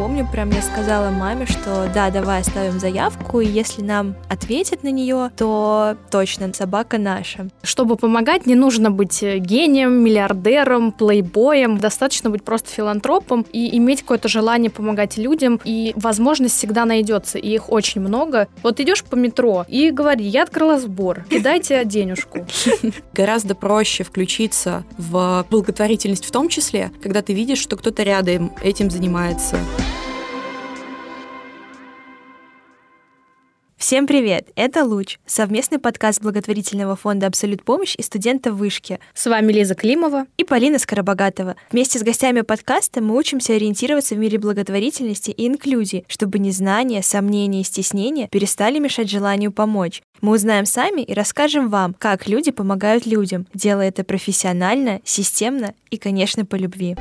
помню, прям я сказала маме, что да, давай оставим заявку, и если нам ответят на нее, то точно собака наша. Чтобы помогать, не нужно быть гением, миллиардером, плейбоем, достаточно быть просто филантропом и иметь какое-то желание помогать людям, и возможность всегда найдется, и их очень много. Вот идешь по метро и говори, я открыла сбор, кидайте денежку. Гораздо проще включиться в благотворительность в том числе, когда ты видишь, что кто-то рядом этим занимается. Всем привет! Это «Луч» — совместный подкаст благотворительного фонда «Абсолют помощь» и студента вышки. С вами Лиза Климова и Полина Скоробогатова. Вместе с гостями подкаста мы учимся ориентироваться в мире благотворительности и инклюзии, чтобы незнание, сомнения и стеснения перестали мешать желанию помочь. Мы узнаем сами и расскажем вам, как люди помогают людям, делая это профессионально, системно и, конечно, по любви.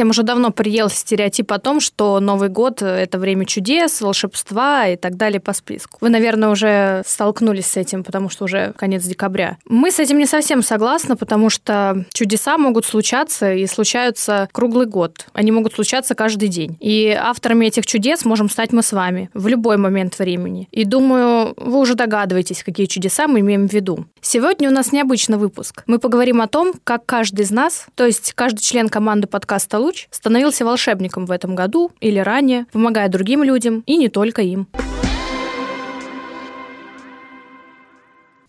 Всем уже давно приелся стереотип о том, что Новый год — это время чудес, волшебства и так далее по списку. Вы, наверное, уже столкнулись с этим, потому что уже конец декабря. Мы с этим не совсем согласны, потому что чудеса могут случаться и случаются круглый год. Они могут случаться каждый день. И авторами этих чудес можем стать мы с вами в любой момент времени. И думаю, вы уже догадываетесь, какие чудеса мы имеем в виду. Сегодня у нас необычный выпуск. Мы поговорим о том, как каждый из нас, то есть каждый член команды подкаста «Луч», становился волшебником в этом году или ранее, помогая другим людям и не только им.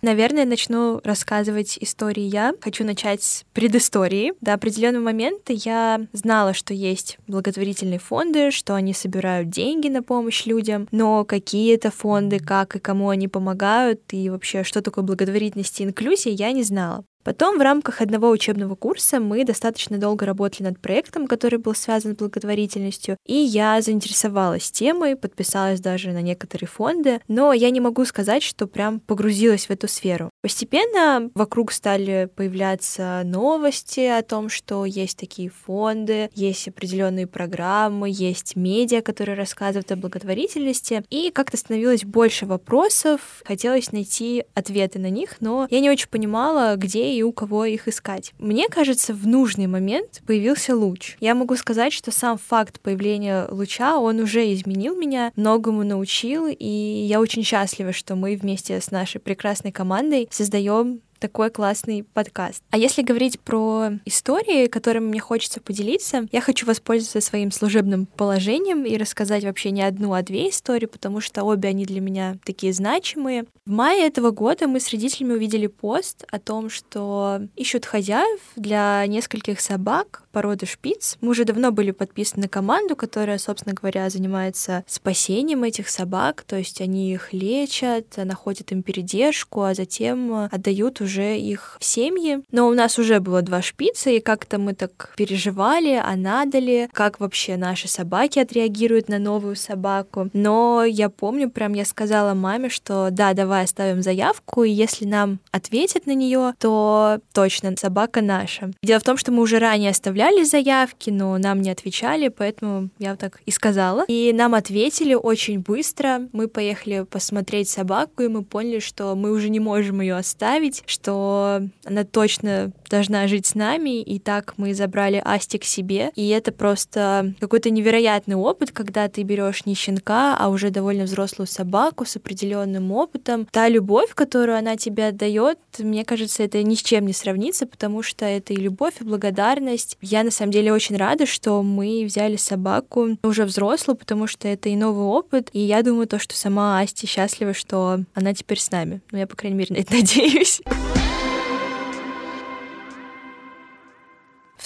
Наверное, начну рассказывать истории я. Хочу начать с предыстории. До определенного момента я знала, что есть благотворительные фонды, что они собирают деньги на помощь людям, но какие это фонды, как и кому они помогают, и вообще, что такое благотворительность и инклюзия, я не знала. Потом в рамках одного учебного курса мы достаточно долго работали над проектом, который был связан с благотворительностью, и я заинтересовалась темой, подписалась даже на некоторые фонды, но я не могу сказать, что прям погрузилась в эту сферу. Постепенно вокруг стали появляться новости о том, что есть такие фонды, есть определенные программы, есть медиа, которые рассказывают о благотворительности, и как-то становилось больше вопросов, хотелось найти ответы на них, но я не очень понимала, где и у кого их искать. Мне кажется, в нужный момент появился луч. Я могу сказать, что сам факт появления луча, он уже изменил меня, многому научил, и я очень счастлива, что мы вместе с нашей прекрасной командой создаем такой классный подкаст. А если говорить про истории, которыми мне хочется поделиться, я хочу воспользоваться своим служебным положением и рассказать вообще не одну, а две истории, потому что обе они для меня такие значимые. В мае этого года мы с родителями увидели пост о том, что ищут хозяев для нескольких собак породы шпиц. Мы уже давно были подписаны на команду, которая, собственно говоря, занимается спасением этих собак, то есть они их лечат, находят им передержку, а затем отдают уже их в семьи. Но у нас уже было два шпица, и как-то мы так переживали, а надо ли, как вообще наши собаки отреагируют на новую собаку. Но я помню, прям я сказала маме, что да, давай оставим заявку, и если нам ответят на нее, то точно собака наша. Дело в том, что мы уже ранее оставляли заявки, но нам не отвечали, поэтому я так и сказала. И нам ответили очень быстро. Мы поехали посмотреть собаку, и мы поняли, что мы уже не можем ее оставить, она точно должна жить с нами, и так мы забрали Асти к себе. И это просто какой-то невероятный опыт, когда ты берешь не щенка, а уже довольно взрослую собаку с определенным опытом. Та любовь, которую она тебе отдает, мне кажется, это ни с чем не сравнится, потому что это и любовь, и благодарность. Я на самом деле очень рада, что мы взяли собаку уже взрослую, потому что это и новый опыт. И я думаю, то, что сама Асти счастлива, что она теперь с нами. Ну, я, по крайней мере, на это надеюсь.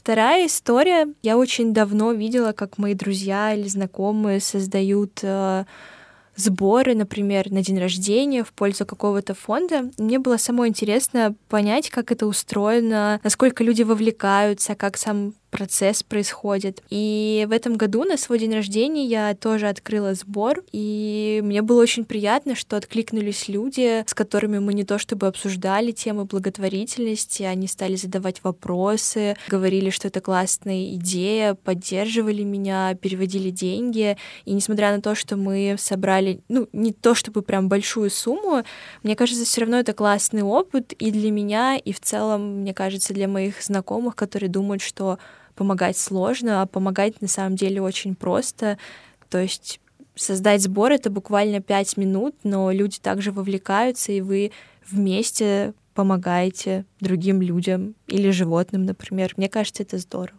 Вторая история. Я очень давно видела, как мои друзья или знакомые создают э, сборы, например, на день рождения в пользу какого-то фонда. Мне было самое интересно понять, как это устроено, насколько люди вовлекаются, как сам процесс происходит. И в этом году на свой день рождения я тоже открыла сбор, и мне было очень приятно, что откликнулись люди, с которыми мы не то чтобы обсуждали темы благотворительности, они стали задавать вопросы, говорили, что это классная идея, поддерживали меня, переводили деньги. И несмотря на то, что мы собрали, ну, не то чтобы прям большую сумму, мне кажется, все равно это классный опыт и для меня, и в целом, мне кажется, для моих знакомых, которые думают, что помогать сложно, а помогать на самом деле очень просто. То есть создать сбор — это буквально пять минут, но люди также вовлекаются, и вы вместе помогаете другим людям или животным, например. Мне кажется, это здорово.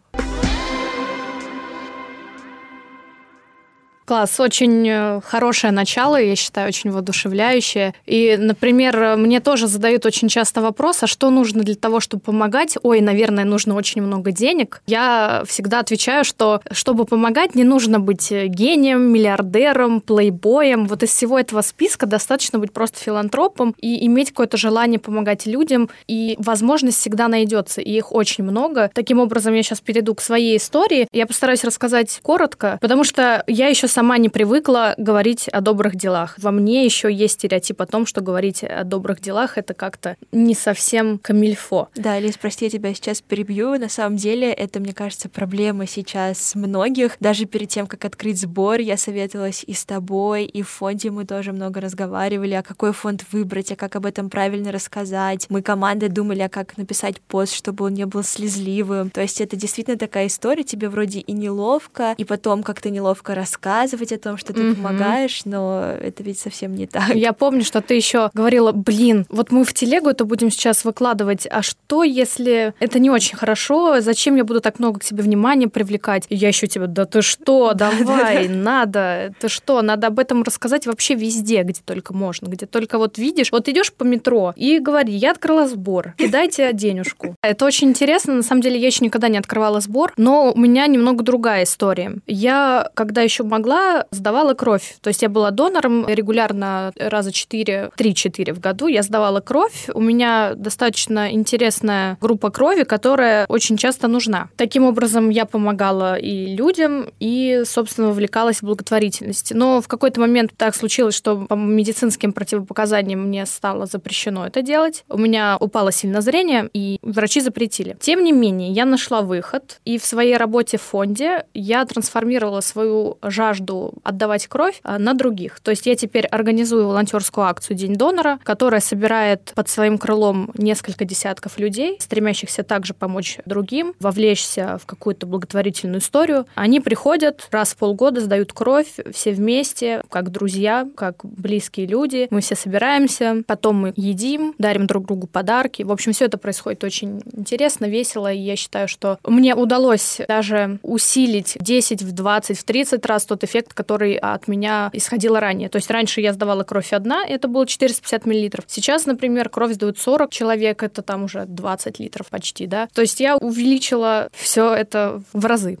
Класс, очень э, хорошее начало, я считаю, очень воодушевляющее. И, например, мне тоже задают очень часто вопрос, а что нужно для того, чтобы помогать? Ой, наверное, нужно очень много денег. Я всегда отвечаю, что чтобы помогать, не нужно быть гением, миллиардером, плейбоем. Вот из всего этого списка достаточно быть просто филантропом и иметь какое-то желание помогать людям. И возможность всегда найдется, и их очень много. Таким образом, я сейчас перейду к своей истории. Я постараюсь рассказать коротко, потому что я еще сама не привыкла говорить о добрых делах. Во мне еще есть стереотип о том, что говорить о добрых делах это как-то не совсем камильфо. Да, Лиз, прости, я тебя сейчас перебью. На самом деле, это, мне кажется, проблема сейчас многих. Даже перед тем, как открыть сбор, я советовалась и с тобой, и в фонде мы тоже много разговаривали, а какой фонд выбрать, а как об этом правильно рассказать. Мы командой думали, а как написать пост, чтобы он не был слезливым. То есть это действительно такая история, тебе вроде и неловко, и потом как-то неловко рассказывать, рассказывать о том, что ты mm-hmm. помогаешь, но это ведь совсем не так. Я помню, что ты еще говорила, блин, вот мы в телегу это будем сейчас выкладывать, а что, если это не очень хорошо, зачем я буду так много к себе внимания привлекать? И я еще тебе, да ты что, давай, надо, ты что, надо об этом рассказать вообще везде, где только можно, где только вот видишь, вот идешь по метро и говори, я открыла сбор, кидайте денежку. Это очень интересно, на самом деле я еще никогда не открывала сбор, но у меня немного другая история. Я, когда еще могла была, сдавала кровь. То есть я была донором регулярно раза 4, 3-4 в году. Я сдавала кровь. У меня достаточно интересная группа крови, которая очень часто нужна. Таким образом, я помогала и людям, и, собственно, вовлекалась в благотворительность. Но в какой-то момент так случилось, что по медицинским противопоказаниям мне стало запрещено это делать. У меня упало сильно зрение, и врачи запретили. Тем не менее, я нашла выход, и в своей работе в фонде я трансформировала свою жажду жажду отдавать кровь а, на других. То есть я теперь организую волонтерскую акцию День донора, которая собирает под своим крылом несколько десятков людей, стремящихся также помочь другим, вовлечься в какую-то благотворительную историю. Они приходят раз в полгода, сдают кровь все вместе, как друзья, как близкие люди. Мы все собираемся, потом мы едим, дарим друг другу подарки. В общем, все это происходит очень интересно, весело, и я считаю, что мне удалось даже усилить 10, в 20, в 30 раз тот эффект, который от меня исходил ранее. То есть раньше я сдавала кровь одна, это было 450 миллилитров. Сейчас, например, кровь сдают 40 человек, это там уже 20 литров почти, да. То есть я увеличила все это в разы.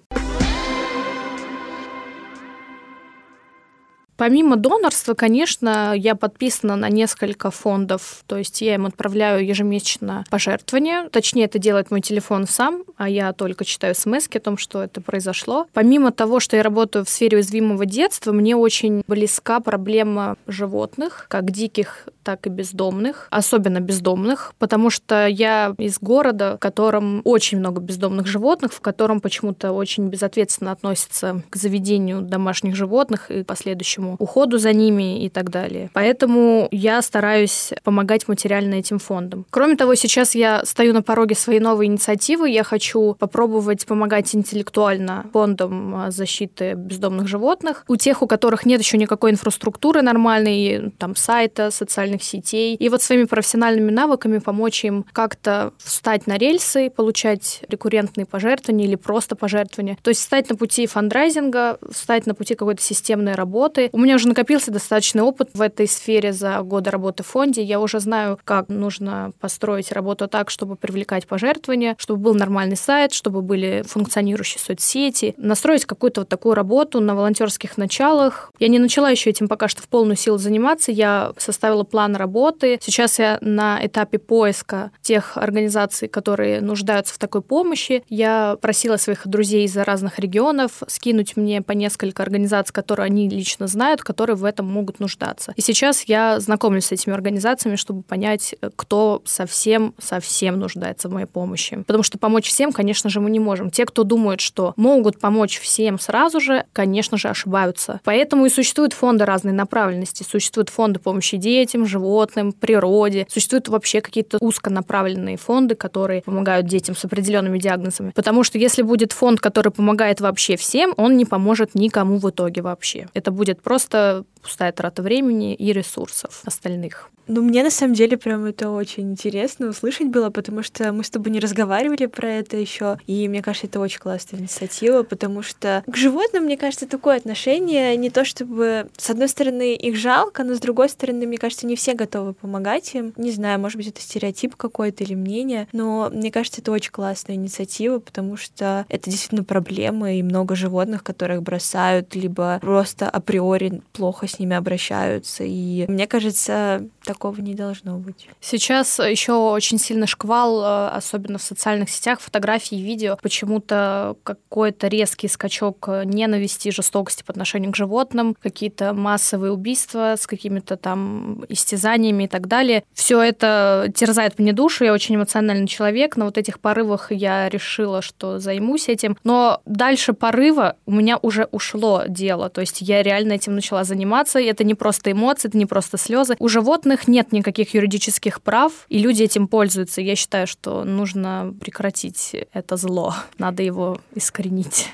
Помимо донорства, конечно, я подписана на несколько фондов, то есть я им отправляю ежемесячно пожертвования. Точнее, это делает мой телефон сам, а я только читаю смс о том, что это произошло. Помимо того, что я работаю в сфере уязвимого детства, мне очень близка проблема животных, как диких, так и бездомных, особенно бездомных, потому что я из города, в котором очень много бездомных животных, в котором почему-то очень безответственно относятся к заведению домашних животных и последующему этому уходу за ними и так далее. Поэтому я стараюсь помогать материально этим фондам. Кроме того, сейчас я стою на пороге своей новой инициативы. Я хочу попробовать помогать интеллектуально фондам а, защиты бездомных животных. У тех, у которых нет еще никакой инфраструктуры нормальной, там, сайта, социальных сетей. И вот своими профессиональными навыками помочь им как-то встать на рельсы, получать рекуррентные пожертвования или просто пожертвования. То есть встать на пути фандрайзинга, встать на пути какой-то системной работы, у меня уже накопился достаточный опыт в этой сфере за годы работы в фонде. Я уже знаю, как нужно построить работу так, чтобы привлекать пожертвования, чтобы был нормальный сайт, чтобы были функционирующие соцсети, настроить какую-то вот такую работу на волонтерских началах. Я не начала еще этим пока что в полную силу заниматься. Я составила план работы. Сейчас я на этапе поиска тех организаций, которые нуждаются в такой помощи. Я просила своих друзей из разных регионов скинуть мне по несколько организаций, которые они лично знают, знают, которые в этом могут нуждаться. И сейчас я знакомлюсь с этими организациями, чтобы понять, кто совсем-совсем нуждается в моей помощи. Потому что помочь всем, конечно же, мы не можем. Те, кто думают, что могут помочь всем сразу же, конечно же, ошибаются. Поэтому и существуют фонды разной направленности. Существуют фонды помощи детям, животным, природе. Существуют вообще какие-то узконаправленные фонды, которые помогают детям с определенными диагнозами. Потому что если будет фонд, который помогает вообще всем, он не поможет никому в итоге вообще. Это будет просто просто пустая трата времени и ресурсов остальных. Ну, мне на самом деле прям это очень интересно услышать было, потому что мы с тобой не разговаривали про это еще, и мне кажется, это очень классная инициатива, потому что к животным, мне кажется, такое отношение не то чтобы, с одной стороны, их жалко, но с другой стороны, мне кажется, не все готовы помогать им. Не знаю, может быть, это стереотип какой-то или мнение, но мне кажется, это очень классная инициатива, потому что это действительно проблема, и много животных, которых бросают, либо просто априори плохо с ними обращаются. И мне кажется, такого не должно быть. Сейчас еще очень сильно шквал, э, особенно в социальных сетях, фотографий и видео. Почему-то какой-то резкий скачок ненависти и жестокости по отношению к животным, какие-то массовые убийства с какими-то там истязаниями и так далее. Все это терзает мне душу. Я очень эмоциональный человек. На вот этих порывах я решила, что займусь этим. Но дальше порыва у меня уже ушло дело. То есть я реально этим начала заниматься. И это не просто эмоции, это не просто слезы. У животных нет никаких юридических прав, и люди этим пользуются. Я считаю, что нужно прекратить это зло. Надо его искоренить.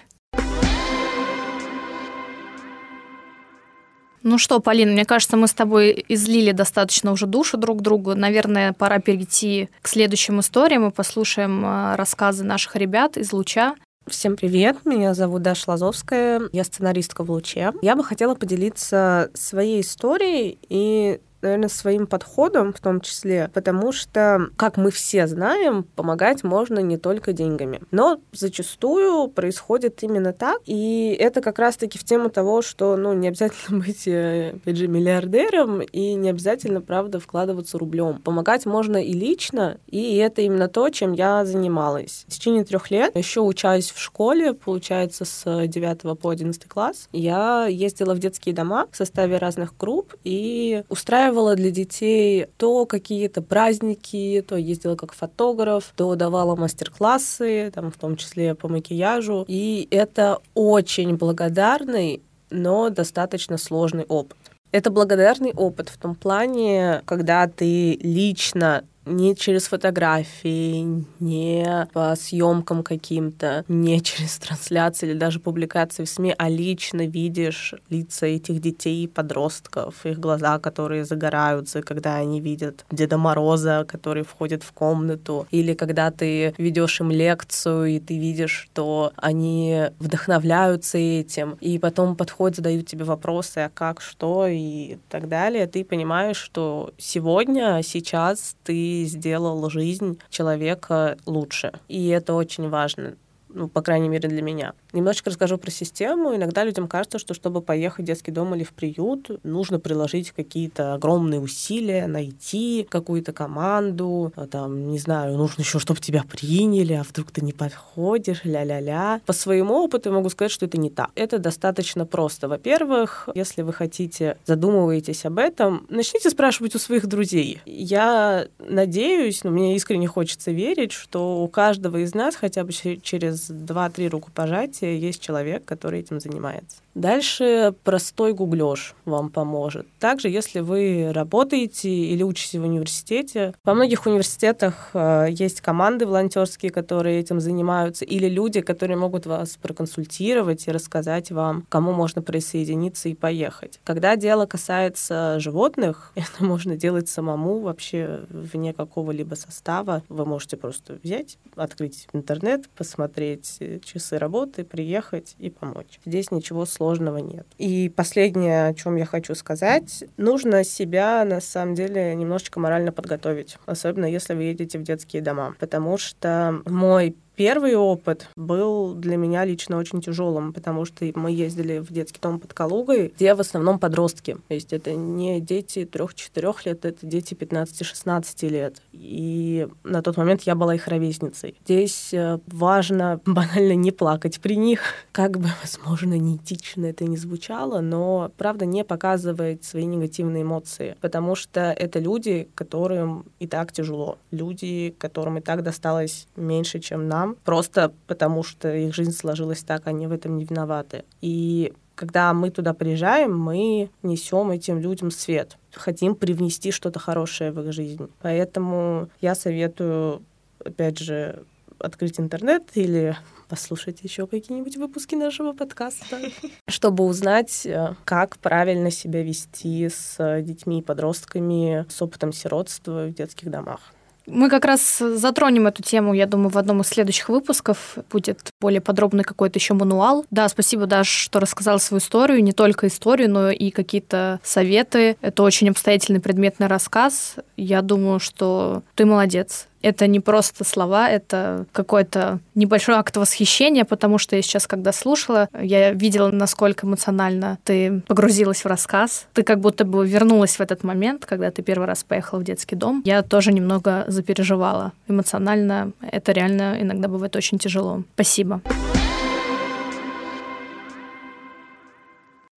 Ну что, Полина, мне кажется, мы с тобой излили достаточно уже душу друг другу. Наверное, пора перейти к следующим историям и послушаем э, рассказы наших ребят из Луча. Всем привет, меня зовут Даша Лазовская, я сценаристка в Луче. Я бы хотела поделиться своей историей и наверное, своим подходом в том числе, потому что, как мы все знаем, помогать можно не только деньгами. Но зачастую происходит именно так, и это как раз-таки в тему того, что, ну, не обязательно быть, э, опять же, миллиардером, и не обязательно, правда, вкладываться рублем. Помогать можно и лично, и это именно то, чем я занималась. В течение трех лет, еще учась в школе, получается, с 9 по 11 класс, я ездила в детские дома в составе разных групп и устраивала устраивала для детей то какие-то праздники, то ездила как фотограф, то давала мастер-классы, там, в том числе по макияжу. И это очень благодарный, но достаточно сложный опыт. Это благодарный опыт в том плане, когда ты лично не через фотографии, не по съемкам каким-то, не через трансляции или даже публикации в СМИ, а лично видишь лица этих детей, подростков, их глаза, которые загораются, когда они видят Деда Мороза, который входит в комнату, или когда ты ведешь им лекцию, и ты видишь, что они вдохновляются этим, и потом подходят, задают тебе вопросы, а как, что? и так далее, ты понимаешь, что сегодня, сейчас ты сделал жизнь человека лучше. И это очень важно ну, по крайней мере, для меня. Немножечко расскажу про систему. Иногда людям кажется, что чтобы поехать в детский дом или в приют, нужно приложить какие-то огромные усилия, найти какую-то команду, а там, не знаю, нужно еще, чтобы тебя приняли, а вдруг ты не подходишь, ля-ля-ля. По своему опыту я могу сказать, что это не так. Это достаточно просто. Во-первых, если вы хотите, задумываетесь об этом, начните спрашивать у своих друзей. Я надеюсь, но мне искренне хочется верить, что у каждого из нас хотя бы через 2-3 рукопожатия есть человек, который этим занимается. Дальше простой гуглеж вам поможет. Также, если вы работаете или учитесь в университете, во многих университетах э, есть команды волонтерские, которые этим занимаются, или люди, которые могут вас проконсультировать и рассказать вам, кому можно присоединиться и поехать. Когда дело касается животных, это можно делать самому вообще вне какого-либо состава. Вы можете просто взять, открыть интернет, посмотреть часы работы, приехать и помочь. Здесь ничего сложного сложного нет. И последнее, о чем я хочу сказать, нужно себя на самом деле немножечко морально подготовить, особенно если вы едете в детские дома, потому что мой Первый опыт был для меня лично очень тяжелым, потому что мы ездили в детский дом под Калугой, где в основном подростки. То есть это не дети 3-4 лет, это дети 15-16 лет. И на тот момент я была их ровесницей. Здесь э, важно банально не плакать при них. Как бы, возможно, неэтично это не звучало, но, правда, не показывать свои негативные эмоции, потому что это люди, которым и так тяжело. Люди, которым и так досталось меньше, чем нам, нам, просто потому что их жизнь сложилась так, они в этом не виноваты. И когда мы туда приезжаем, мы несем этим людям свет, хотим привнести что-то хорошее в их жизнь. Поэтому я советую, опять же, открыть интернет или послушать еще какие-нибудь выпуски нашего подкаста, чтобы узнать, э, как правильно себя вести с детьми и подростками с опытом сиротства в детских домах. Мы как раз затронем эту тему, я думаю, в одном из следующих выпусков. Будет более подробный какой-то еще мануал. Да, спасибо, Даш, что рассказала свою историю. Не только историю, но и какие-то советы. Это очень обстоятельный предметный рассказ. Я думаю, что ты молодец это не просто слова, это какой-то небольшой акт восхищения, потому что я сейчас, когда слушала, я видела, насколько эмоционально ты погрузилась в рассказ. Ты как будто бы вернулась в этот момент, когда ты первый раз поехала в детский дом. Я тоже немного запереживала. Эмоционально это реально иногда бывает очень тяжело. Спасибо.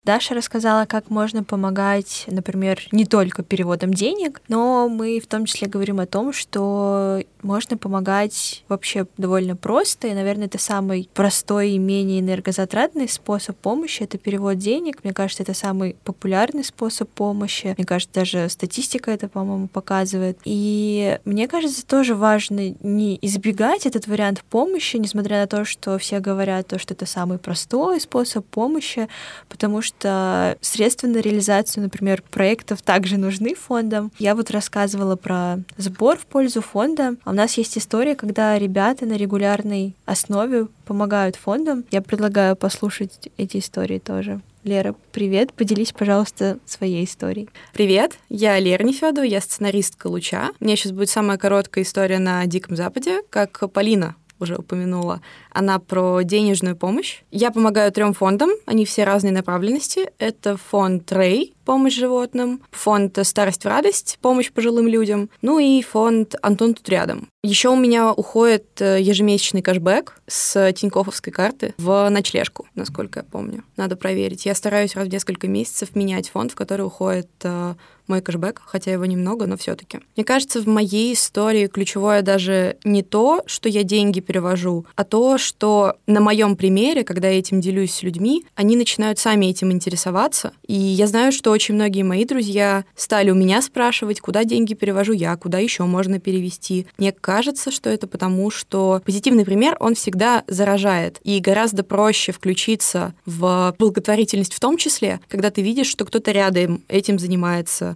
Даша рассказала, как можно помогать, например, не только переводом денег, но мы в том числе говорим о том, что можно помогать вообще довольно просто, и, наверное, это самый простой и менее энергозатратный способ помощи — это перевод денег. Мне кажется, это самый популярный способ помощи. Мне кажется, даже статистика это, по-моему, показывает. И мне кажется, тоже важно не избегать этот вариант помощи, несмотря на то, что все говорят, то, что это самый простой способ помощи, потому что что средства на реализацию, например, проектов также нужны фондам. Я вот рассказывала про сбор в пользу фонда. А у нас есть история, когда ребята на регулярной основе помогают фондам. Я предлагаю послушать эти истории тоже. Лера, привет. Поделись, пожалуйста, своей историей. Привет, я Лера Нефедова, я сценаристка «Луча». У меня сейчас будет самая короткая история на Диком Западе, как Полина уже упомянула, она про денежную помощь. Я помогаю трем фондам, они все разной направленности. Это фонд Рэй, помощь животным, фонд «Старость в радость», помощь пожилым людям, ну и фонд «Антон тут рядом». Еще у меня уходит э, ежемесячный кэшбэк с Тиньковской карты в ночлежку, насколько я помню. Надо проверить. Я стараюсь раз в несколько месяцев менять фонд, в который уходит э, мой кэшбэк, хотя его немного, но все-таки. Мне кажется, в моей истории ключевое даже не то, что я деньги перевожу, а то, что на моем примере, когда я этим делюсь с людьми, они начинают сами этим интересоваться. И я знаю, что очень многие мои друзья стали у меня спрашивать, куда деньги перевожу я, куда еще можно перевести. Мне кажется, что это потому, что позитивный пример, он всегда заражает. И гораздо проще включиться в благотворительность в том числе, когда ты видишь, что кто-то рядом этим занимается,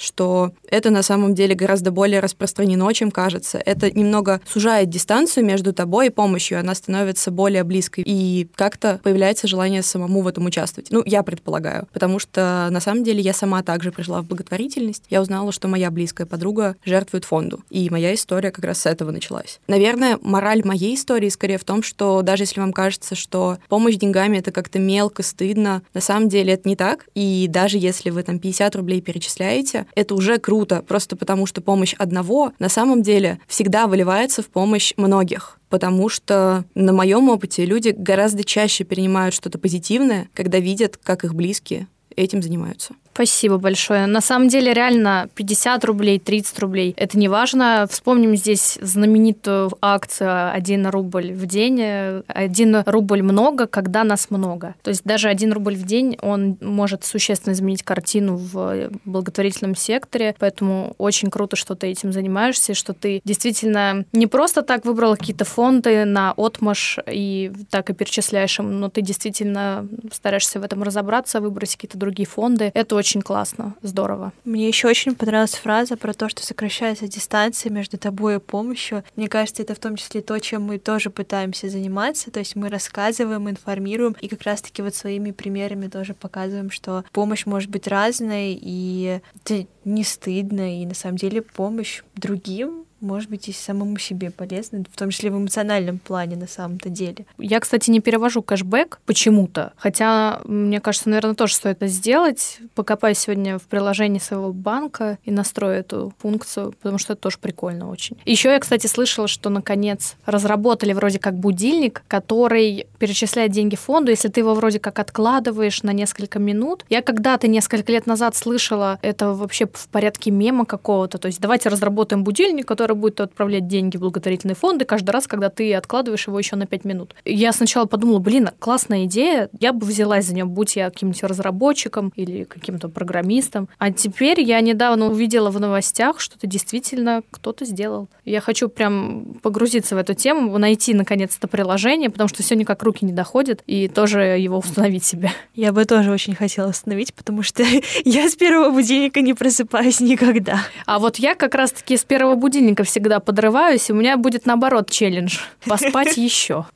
что это на самом деле гораздо более распространено, чем кажется. Это немного сужает дистанцию между тобой и помощью, она становится более близкой, и как-то появляется желание самому в этом участвовать. Ну, я предполагаю, потому что на самом деле я сама также пришла в благотворительность. Я узнала, что моя близкая подруга жертвует фонду, и моя история как раз с этого началась. Наверное, мораль моей истории скорее в том, что даже если вам кажется, что помощь деньгами это как-то мелко, стыдно, на самом деле это не так, и даже если вы там 50 рублей перечисляете, это уже круто, просто потому что помощь одного на самом деле всегда выливается в помощь многих потому что на моем опыте люди гораздо чаще перенимают что-то позитивное, когда видят, как их близкие этим занимаются. Спасибо большое. На самом деле, реально, 50 рублей, 30 рублей, это не важно. Вспомним здесь знаменитую акцию «1 рубль в день». 1 рубль много, когда нас много. То есть даже 1 рубль в день, он может существенно изменить картину в благотворительном секторе. Поэтому очень круто, что ты этим занимаешься, что ты действительно не просто так выбрала какие-то фонды на отмаш и так и перечисляешь им, но ты действительно стараешься в этом разобраться, выбрать какие-то другие фонды. Это очень классно, здорово. Мне еще очень понравилась фраза про то, что сокращается дистанция между тобой и помощью. Мне кажется, это в том числе то, чем мы тоже пытаемся заниматься. То есть мы рассказываем, информируем и как раз-таки вот своими примерами тоже показываем, что помощь может быть разной, и это не стыдно, и на самом деле помощь другим может быть, и самому себе полезно, в том числе в эмоциональном плане на самом-то деле. Я, кстати, не перевожу кэшбэк почему-то, хотя, мне кажется, наверное, тоже стоит это сделать. Покопаюсь сегодня в приложении своего банка и настрою эту функцию, потому что это тоже прикольно очень. Еще я, кстати, слышала, что, наконец, разработали вроде как будильник, который перечисляет деньги фонду, если ты его вроде как откладываешь на несколько минут. Я когда-то несколько лет назад слышала это вообще в порядке мема какого-то, то есть давайте разработаем будильник, который который будет отправлять деньги в благотворительные фонды каждый раз, когда ты откладываешь его еще на 5 минут. Я сначала подумала, блин, классная идея, я бы взялась за нее, будь я каким-нибудь разработчиком или каким-то программистом. А теперь я недавно увидела в новостях, что это действительно кто-то сделал. Я хочу прям погрузиться в эту тему, найти наконец-то приложение, потому что все никак руки не доходят, и тоже его установить себе. Я бы тоже очень хотела установить, потому что я с первого будильника не просыпаюсь никогда. А вот я как раз-таки с первого будильника быстренько всегда подрываюсь, и у меня будет наоборот челлендж — поспать еще.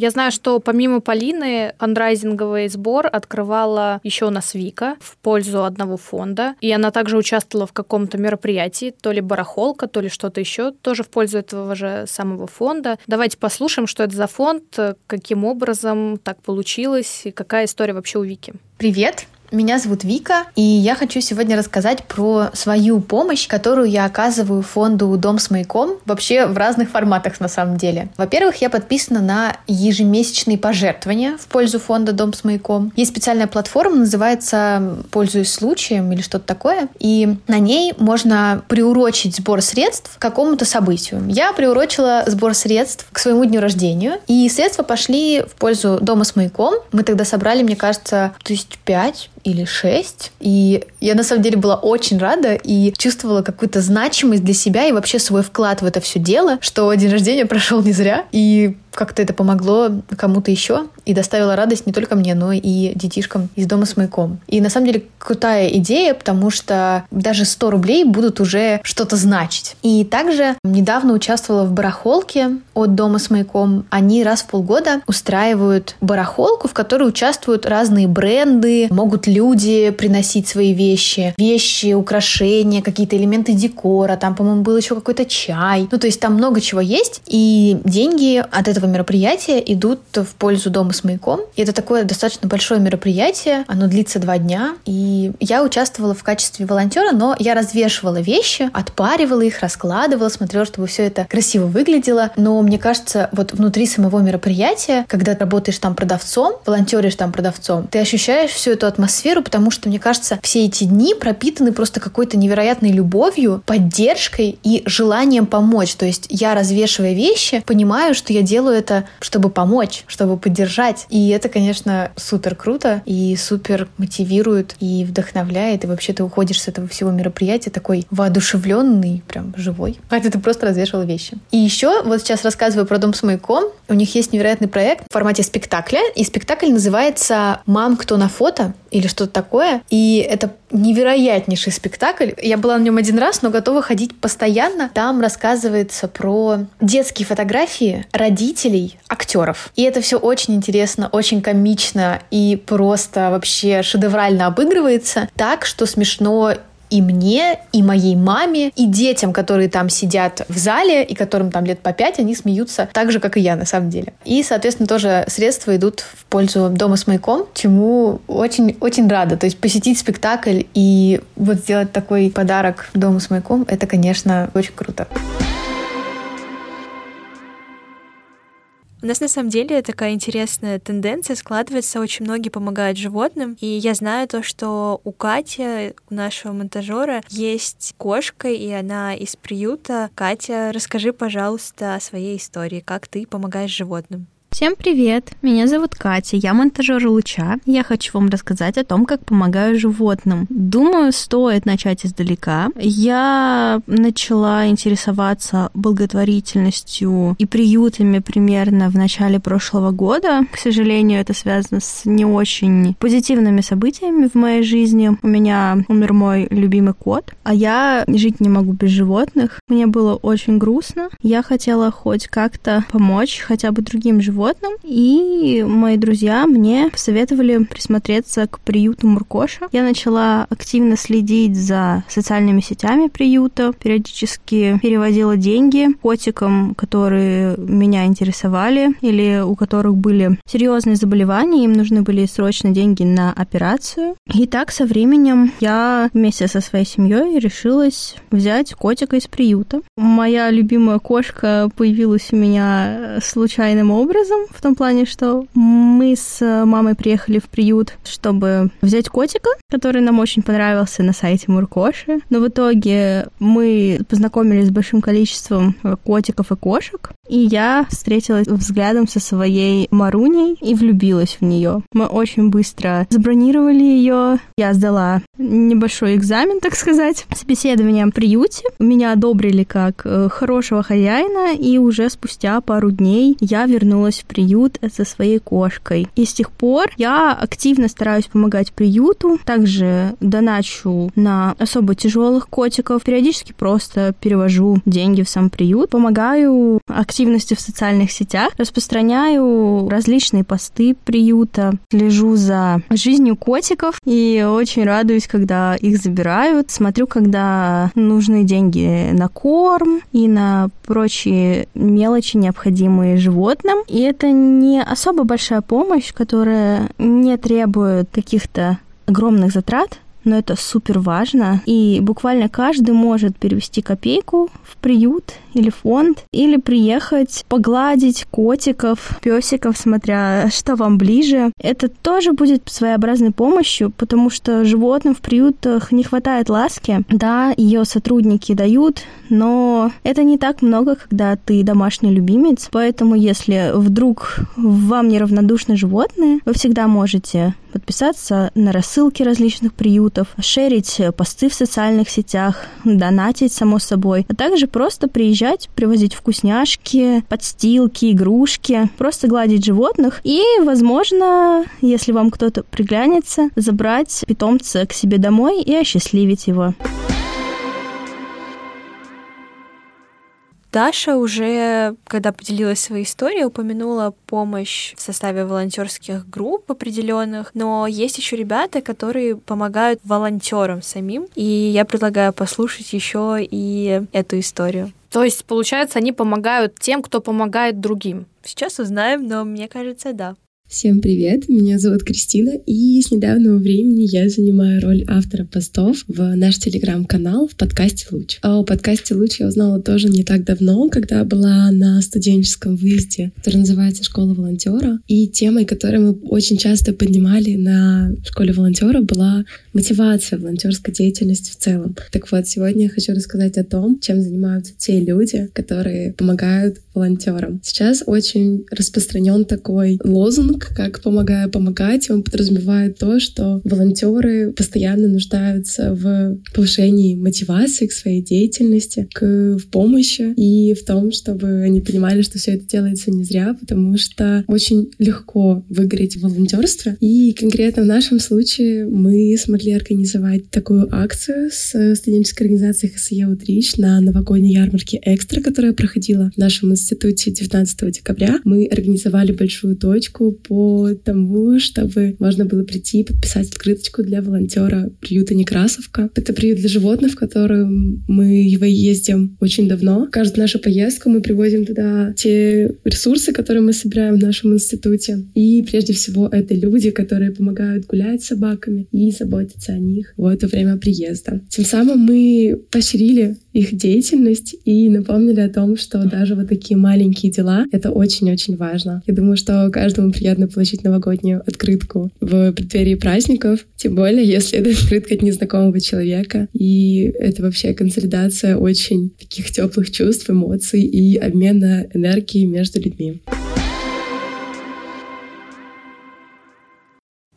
Я знаю, что помимо Полины фандрайзинговый сбор открывала еще у нас Вика в пользу одного фонда. И она также участвовала в каком-то мероприятии, то ли барахолка, то ли что-то еще, тоже в пользу этого же самого фонда. Давайте послушаем, что это за фонд, каким образом так получилось и какая история вообще у Вики. Привет! Меня зовут Вика, и я хочу сегодня рассказать про свою помощь, которую я оказываю фонду «Дом с маяком» вообще в разных форматах на самом деле. Во-первых, я подписана на ежемесячные пожертвования в пользу фонда «Дом с маяком». Есть специальная платформа, называется «Пользуясь случаем» или что-то такое, и на ней можно приурочить сбор средств к какому-то событию. Я приурочила сбор средств к своему дню рождения, и средства пошли в пользу «Дома с маяком». Мы тогда собрали, мне кажется, тысяч пять или шесть. И я на самом деле была очень рада и чувствовала какую-то значимость для себя и вообще свой вклад в это все дело, что день рождения прошел не зря. И как-то это помогло кому-то еще и доставило радость не только мне, но и детишкам из дома с маяком. И на самом деле крутая идея, потому что даже 100 рублей будут уже что-то значить. И также недавно участвовала в барахолке от дома с маяком. Они раз в полгода устраивают барахолку, в которой участвуют разные бренды, могут люди приносить свои вещи, вещи, украшения, какие-то элементы декора, там, по-моему, был еще какой-то чай. Ну, то есть там много чего есть, и деньги от этого мероприятия идут в пользу дома с маяком. И это такое достаточно большое мероприятие, оно длится два дня, и я участвовала в качестве волонтера, но я развешивала вещи, отпаривала их, раскладывала, смотрела, чтобы все это красиво выглядело. Но мне кажется, вот внутри самого мероприятия, когда работаешь там продавцом, волонтеришь там продавцом, ты ощущаешь всю эту атмосферу, потому что, мне кажется, все эти дни пропитаны просто какой-то невероятной любовью, поддержкой и желанием помочь. То есть я, развешивая вещи, понимаю, что я делаю это, чтобы помочь, чтобы поддержать. И это, конечно, супер круто и супер мотивирует и вдохновляет. И вообще ты уходишь с этого всего мероприятия такой воодушевленный, прям живой. Хотя ты просто развешивал вещи. И еще вот сейчас рассказываю про дом с маяком. У них есть невероятный проект в формате спектакля. И спектакль называется «Мам, кто на фото?» Или что-то такое. И это невероятнейший спектакль. Я была на нем один раз, но готова ходить постоянно. Там рассказывается про детские фотографии родителей актеров. И это все очень интересно, очень комично и просто вообще шедеврально обыгрывается так, что смешно и мне, и моей маме, и детям, которые там сидят в зале, и которым там лет по пять, они смеются так же, как и я на самом деле. И, соответственно, тоже средства идут в пользу дома с маяком, чему очень-очень рада. То есть посетить спектакль и вот сделать такой подарок дому с маяком, это, конечно, очень круто. У нас на самом деле такая интересная тенденция складывается, очень многие помогают животным, и я знаю то, что у Кати, у нашего монтажера, есть кошка, и она из приюта. Катя, расскажи, пожалуйста, о своей истории, как ты помогаешь животным. Всем привет! Меня зовут Катя, я монтажер луча. Я хочу вам рассказать о том, как помогаю животным. Думаю, стоит начать издалека. Я начала интересоваться благотворительностью и приютами примерно в начале прошлого года. К сожалению, это связано с не очень позитивными событиями в моей жизни. У меня умер мой любимый кот, а я жить не могу без животных. Мне было очень грустно. Я хотела хоть как-то помочь хотя бы другим животным животным, и мои друзья мне посоветовали присмотреться к приюту Муркоша. Я начала активно следить за социальными сетями приюта, периодически переводила деньги котикам, которые меня интересовали или у которых были серьезные заболевания, им нужны были срочно деньги на операцию. И так со временем я вместе со своей семьей решилась взять котика из приюта. Моя любимая кошка появилась у меня случайным образом, в том плане, что мы с мамой приехали в приют, чтобы взять котика, который нам очень понравился на сайте Муркоши. Но в итоге мы познакомились с большим количеством котиков и кошек, и я встретилась взглядом со своей Маруней и влюбилась в нее. Мы очень быстро забронировали ее. Я сдала небольшой экзамен, так сказать, собеседование в приюте. Меня одобрили как э, хорошего хозяина, и уже спустя пару дней я вернулась в приют со своей кошкой. И с тех пор я активно стараюсь помогать приюту, также доначу на особо тяжелых котиков, периодически просто перевожу деньги в сам приют, помогаю активности в социальных сетях, распространяю различные посты приюта, слежу за жизнью котиков и очень радуюсь, когда их забирают, смотрю, когда нужны деньги на корм и на прочие мелочи, необходимые животным. И это не особо большая помощь, которая не требует каких-то огромных затрат, но это супер важно. И буквально каждый может перевести копейку в приют или фонд, или приехать погладить котиков, песиков, смотря что вам ближе. Это тоже будет своеобразной помощью, потому что животным в приютах не хватает ласки. Да, ее сотрудники дают, но это не так много, когда ты домашний любимец. Поэтому, если вдруг вам неравнодушны животные, вы всегда можете подписаться на рассылки различных приютов, шерить посты в социальных сетях, донатить, само собой, а также просто приезжать, привозить вкусняшки, подстилки, игрушки, просто гладить животных и, возможно, если вам кто-то приглянется, забрать питомца к себе домой и осчастливить его. Даша уже, когда поделилась своей историей, упомянула помощь в составе волонтерских групп определенных, но есть еще ребята, которые помогают волонтерам самим, и я предлагаю послушать еще и эту историю. То есть, получается, они помогают тем, кто помогает другим. Сейчас узнаем, но мне кажется, да. Всем привет, меня зовут Кристина, и с недавнего времени я занимаю роль автора постов в наш телеграм-канал в подкасте «Луч». А о подкасте «Луч» я узнала тоже не так давно, когда была на студенческом выезде, который называется «Школа волонтера», и темой, которую мы очень часто поднимали на школе волонтера, была мотивация волонтерской деятельности в целом. Так вот, сегодня я хочу рассказать о том, чем занимаются те люди, которые помогают волонтерам. Сейчас очень распространен такой лозунг, как «помогаю помогать». Он подразумевает то, что волонтеры постоянно нуждаются в повышении мотивации к своей деятельности, к в помощи и в том, чтобы они понимали, что все это делается не зря, потому что очень легко выиграть в волонтерстве. И конкретно в нашем случае мы смогли организовать такую акцию с студенческой организацией ХСЕ «Утрич» на новогодней ярмарке «Экстра», которая проходила в нашем институте 19 декабря мы организовали большую точку по тому, чтобы можно было прийти и подписать открыточку для волонтера приюта Некрасовка. Это приют для животных, в котором мы его ездим очень давно. Каждую нашу поездку мы привозим туда те ресурсы, которые мы собираем в нашем институте. И прежде всего это люди, которые помогают гулять с собаками и заботиться о них в это время приезда. Тем самым мы поощрили их деятельность и напомнили о том, что даже вот такие маленькие дела — это очень-очень важно. Я думаю, что каждому приятно получить новогоднюю открытку в преддверии праздников, тем более, если это открытка от незнакомого человека. И это вообще консолидация очень таких теплых чувств, эмоций и обмена энергией между людьми.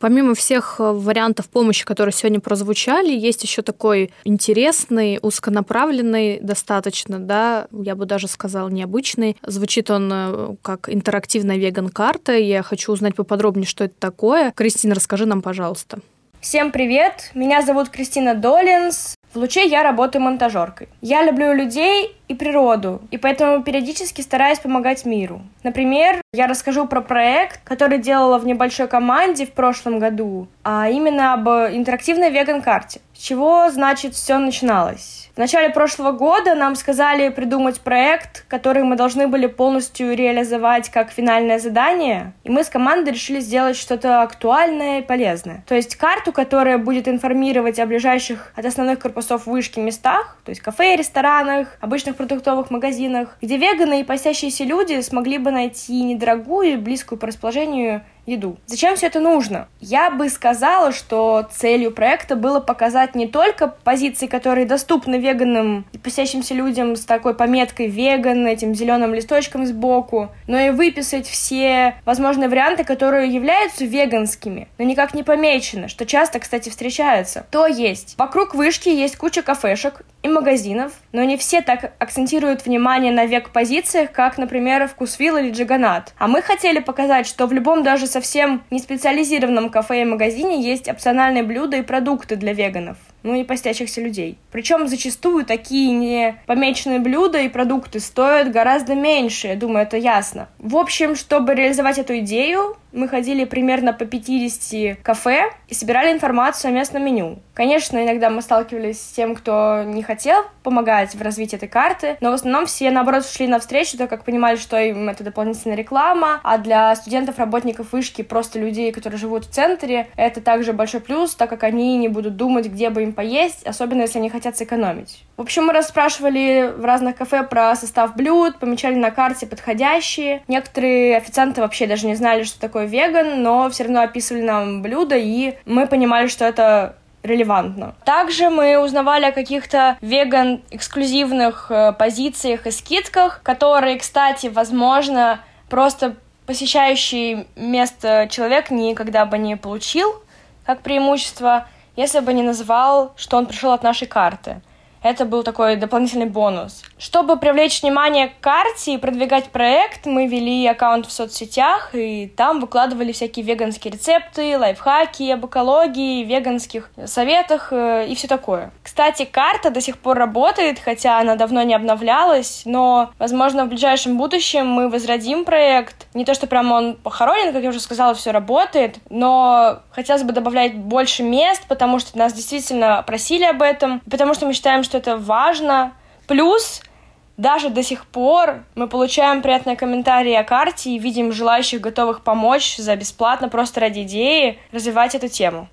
Помимо всех э, вариантов помощи, которые сегодня прозвучали, есть еще такой интересный, узконаправленный достаточно, да, я бы даже сказала, необычный. Звучит он э, как интерактивная веган-карта. Я хочу узнать поподробнее, что это такое. Кристина, расскажи нам, пожалуйста. Всем привет! Меня зовут Кристина Долинс. В Луче я работаю монтажеркой. Я люблю людей и природу, и поэтому периодически стараюсь помогать миру. Например, я расскажу про проект, который делала в небольшой команде в прошлом году, а именно об интерактивной веган-карте. С чего, значит, все начиналось? В начале прошлого года нам сказали придумать проект, который мы должны были полностью реализовать как финальное задание, и мы с командой решили сделать что-то актуальное и полезное. То есть карту, которая будет информировать о ближайших от основных корпусов вышки местах, то есть кафе, ресторанах, обычных продуктовых магазинах, где веганы и посящиеся люди смогли бы найти недорогую и близкую по расположению еду. Зачем все это нужно? Я бы сказала, что целью проекта было показать не только позиции, которые доступны веганам и посещающимся людям с такой пометкой «веган», этим зеленым листочком сбоку, но и выписать все возможные варианты, которые являются веганскими, но никак не помечены, что часто, кстати, встречаются. То есть, вокруг вышки есть куча кафешек и магазинов, но не все так акцентируют внимание на век-позициях, как, например, Вкусвилл или Джиганат. А мы хотели показать, что в любом даже совсем не специализированном кафе и магазине есть опциональные блюда и продукты для веганов ну и постящихся людей. Причем зачастую такие не помеченные блюда и продукты стоят гораздо меньше, я думаю, это ясно. В общем, чтобы реализовать эту идею, мы ходили примерно по 50 кафе и собирали информацию о местном меню. Конечно, иногда мы сталкивались с тем, кто не хотел помогать в развитии этой карты, но в основном все, наоборот, шли навстречу, так как понимали, что им это дополнительная реклама, а для студентов, работников вышки, просто людей, которые живут в центре, это также большой плюс, так как они не будут думать, где бы им поесть, особенно если они хотят сэкономить. В общем, мы расспрашивали в разных кафе про состав блюд, помечали на карте подходящие. Некоторые официанты вообще даже не знали, что такое веган, но все равно описывали нам блюда, и мы понимали, что это релевантно. Также мы узнавали о каких-то веган-эксклюзивных э, позициях и скидках, которые, кстати, возможно, просто посещающий место человек никогда бы не получил как преимущество, если бы не назвал, что он пришел от нашей карты. Это был такой дополнительный бонус. Чтобы привлечь внимание к карте и продвигать проект, мы вели аккаунт в соцсетях, и там выкладывали всякие веганские рецепты, лайфхаки об экологии, веганских советах э, и все такое. Кстати, карта до сих пор работает, хотя она давно не обновлялась, но, возможно, в ближайшем будущем мы возродим проект. Не то, что прям он похоронен, как я уже сказала, все работает, но хотелось бы добавлять больше мест, потому что нас действительно просили об этом, потому что мы считаем, что это важно. Плюс даже до сих пор мы получаем приятные комментарии о карте и видим желающих, готовых помочь за бесплатно, просто ради идеи, развивать эту тему.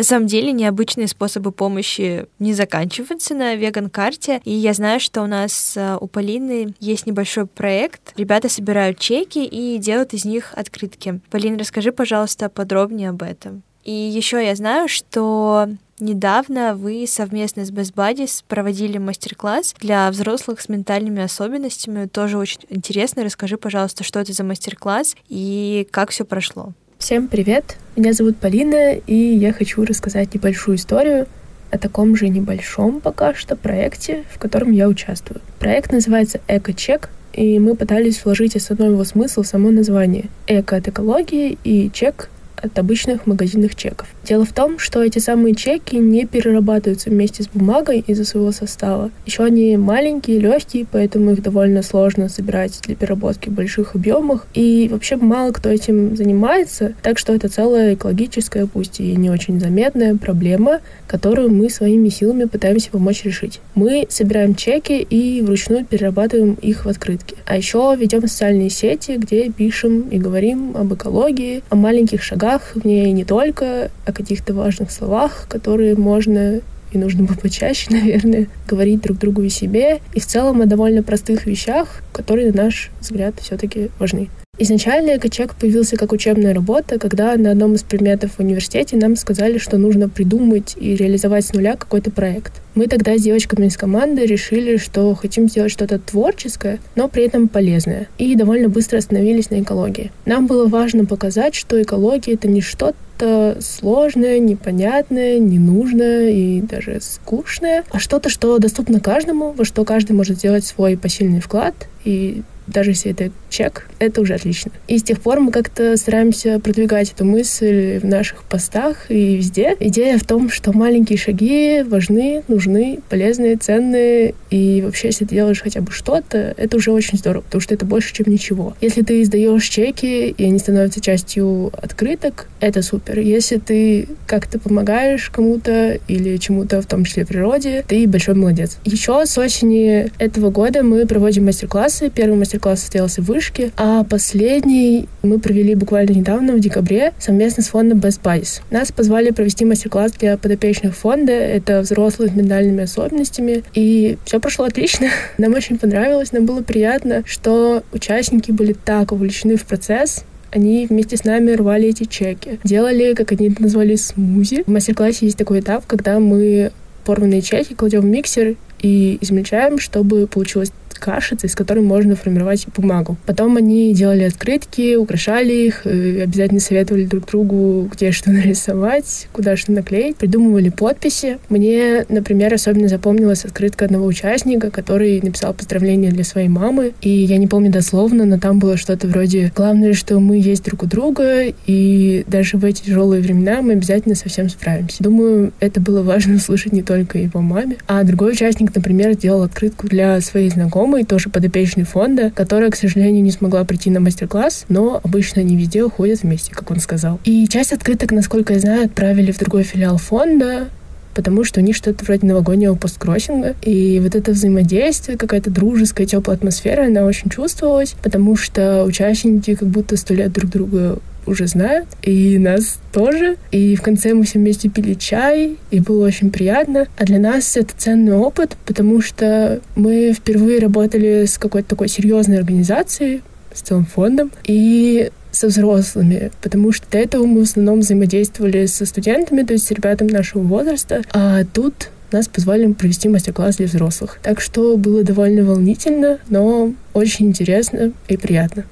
На самом деле необычные способы помощи не заканчиваются на веган-карте. И я знаю, что у нас э, у Полины есть небольшой проект. Ребята собирают чеки и делают из них открытки. Полин, расскажи, пожалуйста, подробнее об этом. И еще я знаю, что Недавно вы совместно с Best Buddies проводили мастер-класс для взрослых с ментальными особенностями. Тоже очень интересно. Расскажи, пожалуйста, что это за мастер-класс и как все прошло. Всем привет! Меня зовут Полина, и я хочу рассказать небольшую историю о таком же небольшом пока что проекте, в котором я участвую. Проект называется «Эко-чек», и мы пытались вложить основной его смысл в само название. Эко от экологии и чек от обычных магазинных чеков. Дело в том, что эти самые чеки не перерабатываются вместе с бумагой из-за своего состава. Еще они маленькие, легкие, поэтому их довольно сложно собирать для переработки в больших объемах. И вообще мало кто этим занимается, так что это целая экологическая, пусть и не очень заметная проблема, которую мы своими силами пытаемся помочь решить. Мы собираем чеки и вручную перерабатываем их в открытки. А еще ведем социальные сети, где пишем и говорим об экологии, о маленьких шагах, шагах в ней не только о каких-то важных словах, которые можно и нужно бы почаще, наверное, говорить друг другу и себе, и в целом о довольно простых вещах, которые, на наш взгляд, все-таки важны. Изначально экочек появился как учебная работа, когда на одном из предметов в университете нам сказали, что нужно придумать и реализовать с нуля какой-то проект. Мы тогда с девочками из команды решили, что хотим сделать что-то творческое, но при этом полезное. И довольно быстро остановились на экологии. Нам было важно показать, что экология — это не что-то сложное, непонятное, ненужное и даже скучное, а что-то, что доступно каждому, во что каждый может сделать свой посильный вклад и даже если это чек, это уже отлично. И с тех пор мы как-то стараемся продвигать эту мысль в наших постах и везде. Идея в том, что маленькие шаги важны, нужны, полезные, ценные. И вообще, если ты делаешь хотя бы что-то, это уже очень здорово, потому что это больше, чем ничего. Если ты издаешь чеки, и они становятся частью открыток, это супер. Если ты как-то помогаешь кому-то или чему-то, в том числе природе, ты большой молодец. Еще с осени этого года мы проводим мастер-классы. Первый мастер-класс состоялся в Вышке, а последний мы провели буквально недавно, в декабре, совместно с фондом Best Buddies. Нас позвали провести мастер-класс для подопечных фонда. Это взрослые с ментальными особенностями. И все прошло отлично. Нам очень понравилось, нам было приятно, что участники были так увлечены в процесс, они вместе с нами рвали эти чеки. Делали, как они это назвали, смузи. В мастер-классе есть такой этап, когда мы порванные чеки кладем в миксер и измельчаем, чтобы получилось кашица, из которой можно формировать бумагу. Потом они делали открытки, украшали их, обязательно советовали друг другу, где что нарисовать, куда что наклеить, придумывали подписи. Мне, например, особенно запомнилась открытка одного участника, который написал поздравления для своей мамы, и я не помню дословно, но там было что-то вроде «Главное, что мы есть друг у друга, и даже в эти тяжелые времена мы обязательно совсем справимся». Думаю, это было важно услышать не только его маме, а другой участник, например, сделал открытку для своей знакомой, знакомой, тоже подопечный фонда, которая, к сожалению, не смогла прийти на мастер-класс, но обычно они везде уходят вместе, как он сказал. И часть открыток, насколько я знаю, отправили в другой филиал фонда, потому что у них что-то вроде новогоднего посткроссинга. И вот это взаимодействие, какая-то дружеская, теплая атмосфера, она очень чувствовалась, потому что участники как будто сто лет друг друга уже знают, и нас тоже. И в конце мы все вместе пили чай, и было очень приятно. А для нас это ценный опыт, потому что мы впервые работали с какой-то такой серьезной организацией, с целым фондом, и со взрослыми, потому что до этого мы в основном взаимодействовали со студентами, то есть с ребятами нашего возраста, а тут нас позвали провести мастер-класс для взрослых. Так что было довольно волнительно, но очень интересно и приятно.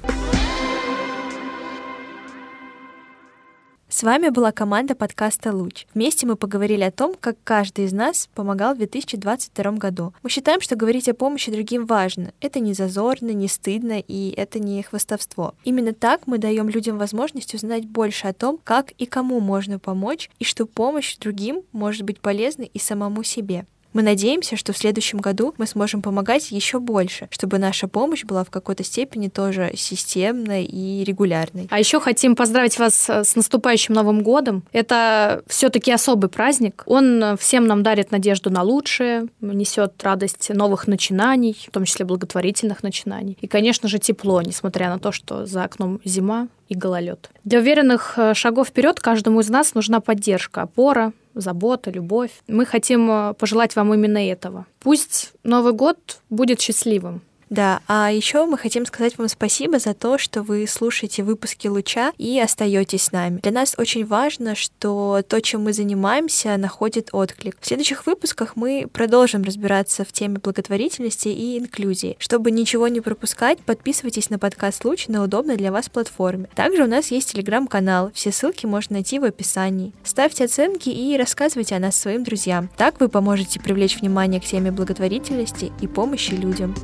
С вами была команда подкаста «Луч». Вместе мы поговорили о том, как каждый из нас помогал в 2022 году. Мы считаем, что говорить о помощи другим важно. Это не зазорно, не стыдно и это не хвастовство. Именно так мы даем людям возможность узнать больше о том, как и кому можно помочь, и что помощь другим может быть полезной и самому себе. Мы надеемся, что в следующем году мы сможем помогать еще больше, чтобы наша помощь была в какой-то степени тоже системной и регулярной. А еще хотим поздравить вас э, с наступающим Новым годом. Это все-таки особый праздник. Он всем нам дарит надежду на лучшее, несет радость новых начинаний, в том числе благотворительных начинаний. И, конечно же, тепло, несмотря на то, что за окном зима и гололед. Для уверенных э, шагов вперед каждому из нас нужна поддержка, опора, забота, любовь. Мы хотим э, пожелать вам именно этого. Пусть Новый год будет счастливым. Да, а еще мы хотим сказать вам спасибо за то, что вы слушаете выпуски Луча и остаетесь с нами. Для нас очень важно, что то, чем мы занимаемся, находит отклик. В следующих выпусках мы продолжим разбираться в теме благотворительности и инклюзии. Чтобы ничего не пропускать, подписывайтесь на подкаст Луч на удобной для вас платформе. Также у нас есть телеграм-канал, все ссылки можно найти в описании. Ставьте оценки и рассказывайте о нас своим друзьям. Так вы поможете привлечь внимание к теме благотворительности и помощи людям.